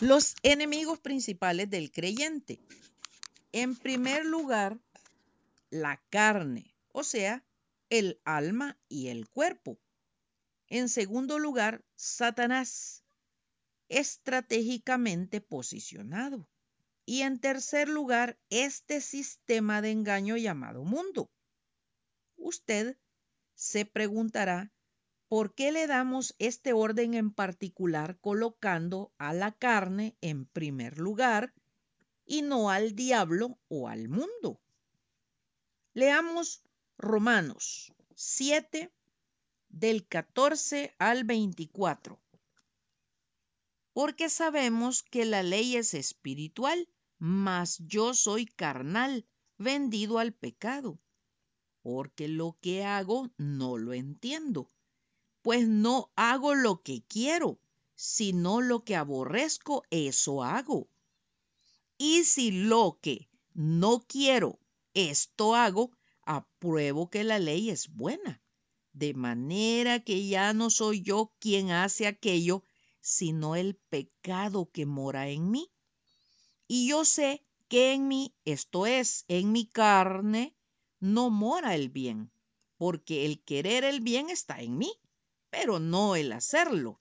Los enemigos principales del creyente. En primer lugar, la carne, o sea, el alma y el cuerpo. En segundo lugar, Satanás, estratégicamente posicionado. Y en tercer lugar, este sistema de engaño llamado mundo. Usted se preguntará, ¿por qué le damos este orden en particular colocando a la carne en primer lugar y no al diablo o al mundo? Leamos Romanos 7 del 14 al 24. Porque sabemos que la ley es espiritual, mas yo soy carnal, vendido al pecado. Porque lo que hago no lo entiendo, pues no hago lo que quiero, sino lo que aborrezco, eso hago. Y si lo que no quiero, esto hago, apruebo que la ley es buena de manera que ya no soy yo quien hace aquello, sino el pecado que mora en mí. Y yo sé que en mí, esto es, en mi carne, no mora el bien, porque el querer el bien está en mí, pero no el hacerlo.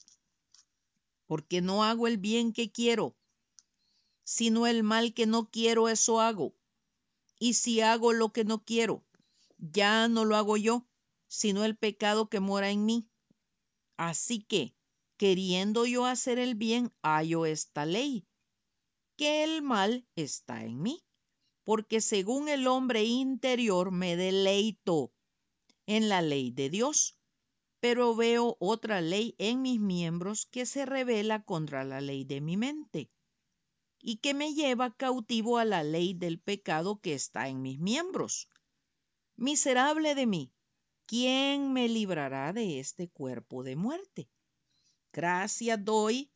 Porque no hago el bien que quiero, sino el mal que no quiero, eso hago. Y si hago lo que no quiero, ya no lo hago yo, sino el pecado que mora en mí. Así que, queriendo yo hacer el bien, hallo esta ley, que el mal está en mí, porque según el hombre interior me deleito en la ley de Dios, pero veo otra ley en mis miembros que se revela contra la ley de mi mente y que me lleva cautivo a la ley del pecado que está en mis miembros. Miserable de mí, ¿quién me librará de este cuerpo de muerte? Gracias doy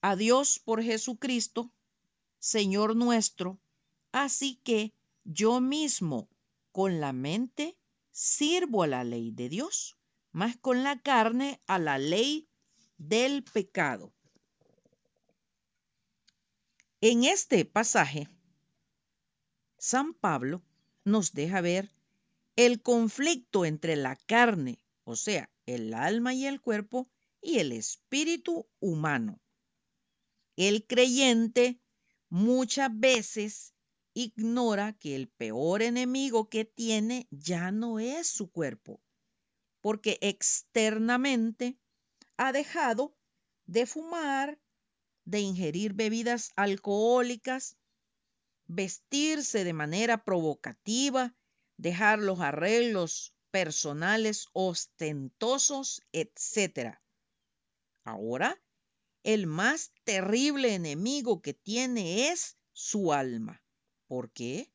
a Dios por Jesucristo, Señor nuestro. Así que yo mismo con la mente sirvo a la ley de Dios, más con la carne a la ley del pecado. En este pasaje, San Pablo nos deja ver el conflicto entre la carne, o sea, el alma y el cuerpo, y el espíritu humano. El creyente muchas veces ignora que el peor enemigo que tiene ya no es su cuerpo, porque externamente ha dejado de fumar, de ingerir bebidas alcohólicas, vestirse de manera provocativa dejar los arreglos personales ostentosos, etc. Ahora, el más terrible enemigo que tiene es su alma. ¿Por qué?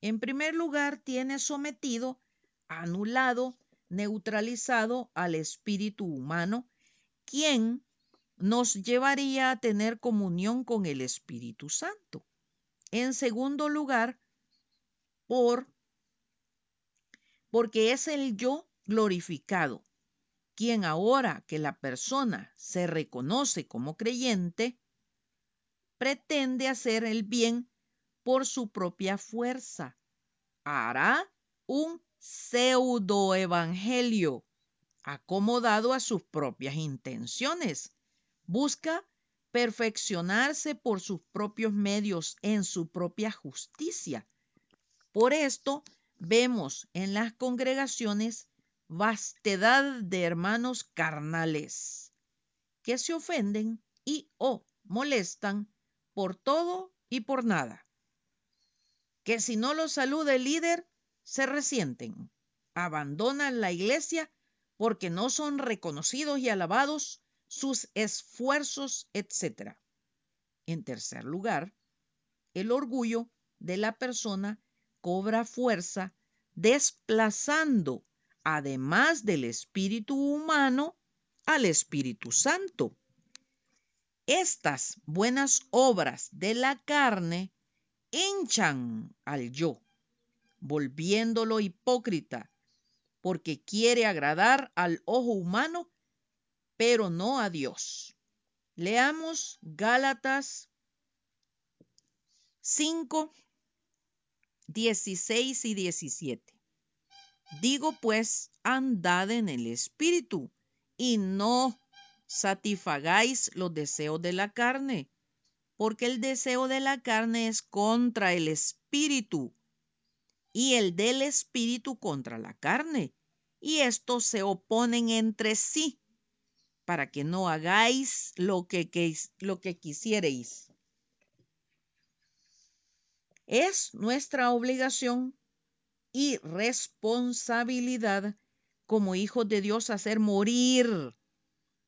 En primer lugar, tiene sometido, anulado, neutralizado al espíritu humano, quien nos llevaría a tener comunión con el Espíritu Santo. En segundo lugar, por porque es el yo glorificado, quien ahora que la persona se reconoce como creyente, pretende hacer el bien por su propia fuerza. Hará un pseudoevangelio acomodado a sus propias intenciones. Busca perfeccionarse por sus propios medios en su propia justicia. Por esto, vemos en las congregaciones vastedad de hermanos carnales que se ofenden y o molestan por todo y por nada. Que si no los saluda el líder, se resienten, abandonan la iglesia porque no son reconocidos y alabados sus esfuerzos, etc. En tercer lugar, el orgullo de la persona cobra fuerza desplazando, además del espíritu humano, al Espíritu Santo. Estas buenas obras de la carne hinchan al yo, volviéndolo hipócrita, porque quiere agradar al ojo humano, pero no a Dios. Leamos Gálatas 5, 16 y 17. Digo pues, andad en el Espíritu y no satisfagáis los deseos de la carne, porque el deseo de la carne es contra el Espíritu y el del Espíritu contra la carne, y estos se oponen entre sí para que no hagáis lo que, lo que quisiereis. Es nuestra obligación y responsabilidad como hijos de Dios hacer morir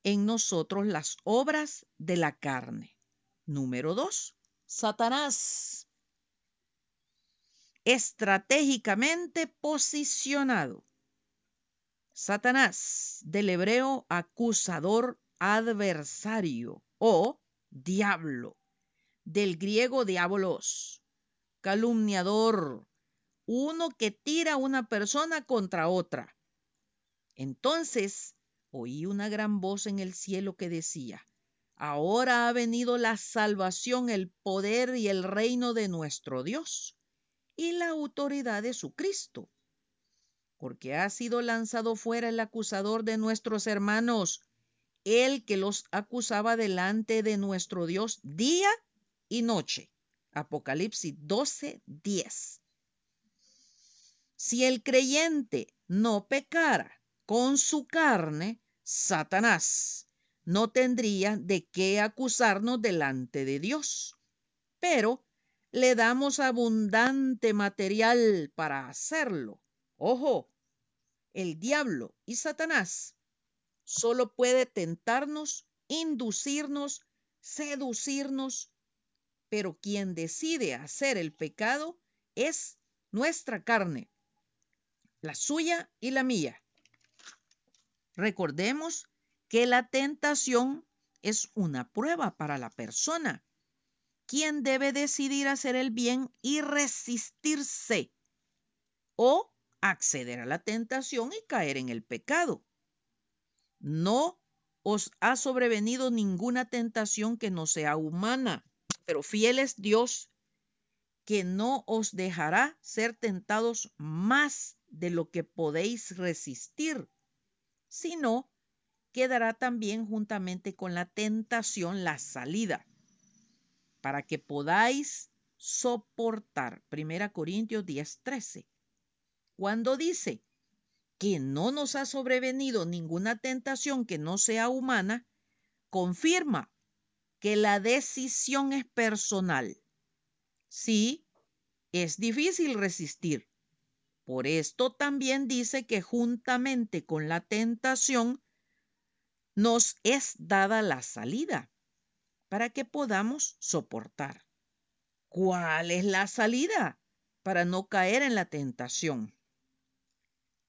en nosotros las obras de la carne. Número dos, Satanás. Estratégicamente posicionado. Satanás, del hebreo acusador adversario o diablo, del griego diabolos, calumniador, uno que tira una persona contra otra. Entonces oí una gran voz en el cielo que decía, Ahora ha venido la salvación, el poder y el reino de nuestro Dios y la autoridad de su Cristo, porque ha sido lanzado fuera el acusador de nuestros hermanos, el que los acusaba delante de nuestro Dios día y noche. Apocalipsis 12, 10. Si el creyente no pecara con su carne, Satanás no tendría de qué acusarnos delante de Dios. Pero le damos abundante material para hacerlo. Ojo, el diablo y Satanás solo puede tentarnos, inducirnos, seducirnos, pero quien decide hacer el pecado es nuestra carne la suya y la mía. Recordemos que la tentación es una prueba para la persona, quien debe decidir hacer el bien y resistirse o acceder a la tentación y caer en el pecado. No os ha sobrevenido ninguna tentación que no sea humana, pero fiel es Dios que no os dejará ser tentados más de lo que podéis resistir, sino que dará también juntamente con la tentación la salida, para que podáis soportar. Primera Corintios 10:13. Cuando dice que no nos ha sobrevenido ninguna tentación que no sea humana, confirma que la decisión es personal. Sí, es difícil resistir, por esto también dice que juntamente con la tentación nos es dada la salida para que podamos soportar. ¿Cuál es la salida para no caer en la tentación?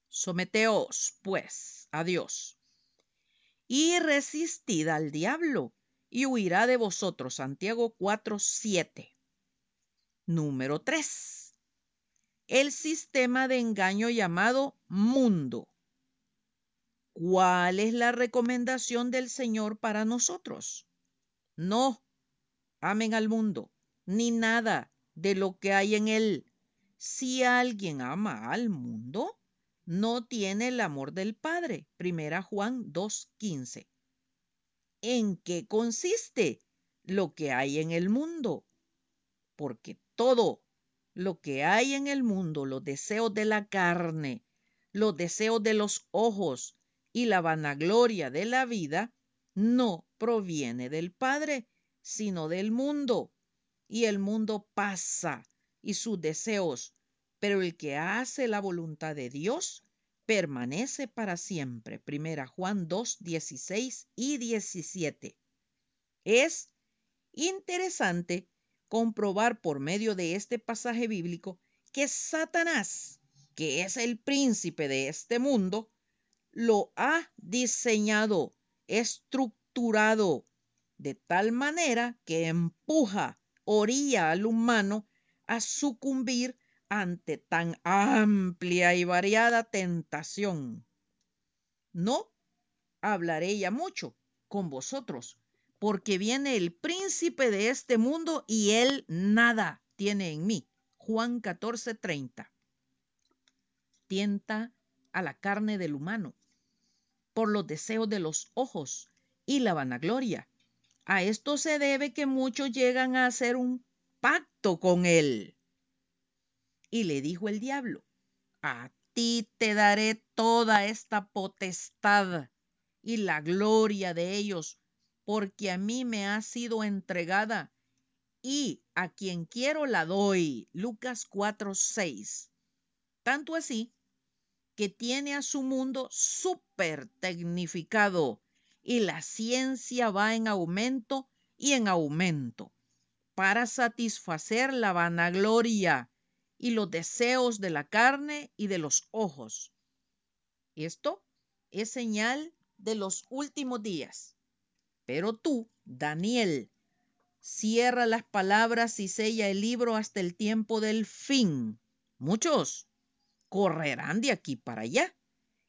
Someteos, pues, a Dios y resistid al diablo y huirá de vosotros. Santiago 4, 7. Número 3 el sistema de engaño llamado mundo. ¿Cuál es la recomendación del Señor para nosotros? No amen al mundo, ni nada de lo que hay en él. Si alguien ama al mundo, no tiene el amor del Padre. Primera Juan 2.15. ¿En qué consiste lo que hay en el mundo? Porque todo lo que hay en el mundo, los deseos de la carne, los deseos de los ojos y la vanagloria de la vida, no proviene del Padre, sino del mundo. Y el mundo pasa y sus deseos, pero el que hace la voluntad de Dios permanece para siempre. Primera Juan 2, 16 y 17. Es interesante comprobar por medio de este pasaje bíblico que Satanás, que es el príncipe de este mundo, lo ha diseñado, estructurado, de tal manera que empuja, orilla al humano a sucumbir ante tan amplia y variada tentación. No hablaré ya mucho con vosotros porque viene el príncipe de este mundo y él nada tiene en mí. Juan 14, 30. Tienta a la carne del humano por los deseos de los ojos y la vanagloria. A esto se debe que muchos llegan a hacer un pacto con él. Y le dijo el diablo, a ti te daré toda esta potestad y la gloria de ellos, porque a mí me ha sido entregada y a quien quiero la doy. Lucas 4:6. Tanto así que tiene a su mundo súper tecnificado y la ciencia va en aumento y en aumento para satisfacer la vanagloria y los deseos de la carne y de los ojos. Esto es señal de los últimos días. Pero tú, Daniel, cierra las palabras y sella el libro hasta el tiempo del fin. Muchos correrán de aquí para allá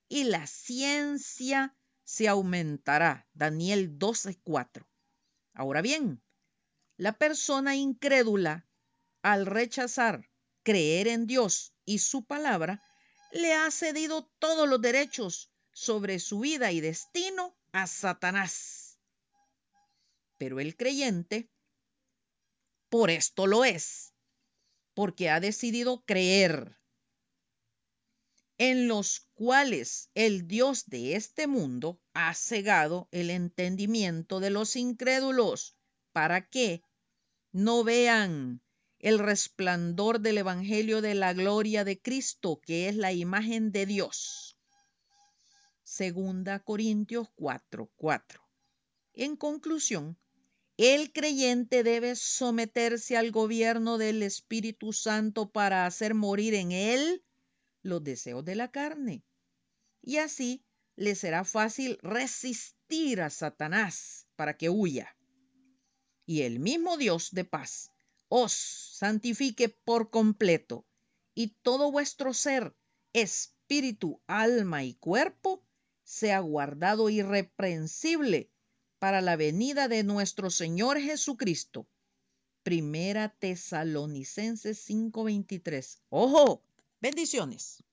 y la ciencia se aumentará. Daniel 12:4. Ahora bien, la persona incrédula, al rechazar creer en Dios y su palabra, le ha cedido todos los derechos sobre su vida y destino a Satanás. Pero el creyente, por esto lo es, porque ha decidido creer en los cuales el Dios de este mundo ha cegado el entendimiento de los incrédulos para que no vean el resplandor del Evangelio de la gloria de Cristo, que es la imagen de Dios. Segunda Corintios 4, 4. En conclusión, el creyente debe someterse al gobierno del Espíritu Santo para hacer morir en él los deseos de la carne. Y así le será fácil resistir a Satanás para que huya. Y el mismo Dios de paz os santifique por completo, y todo vuestro ser, espíritu, alma y cuerpo, sea guardado irreprensible para la venida de nuestro Señor Jesucristo. Primera Tesalonicenses 5:23. Ojo, bendiciones.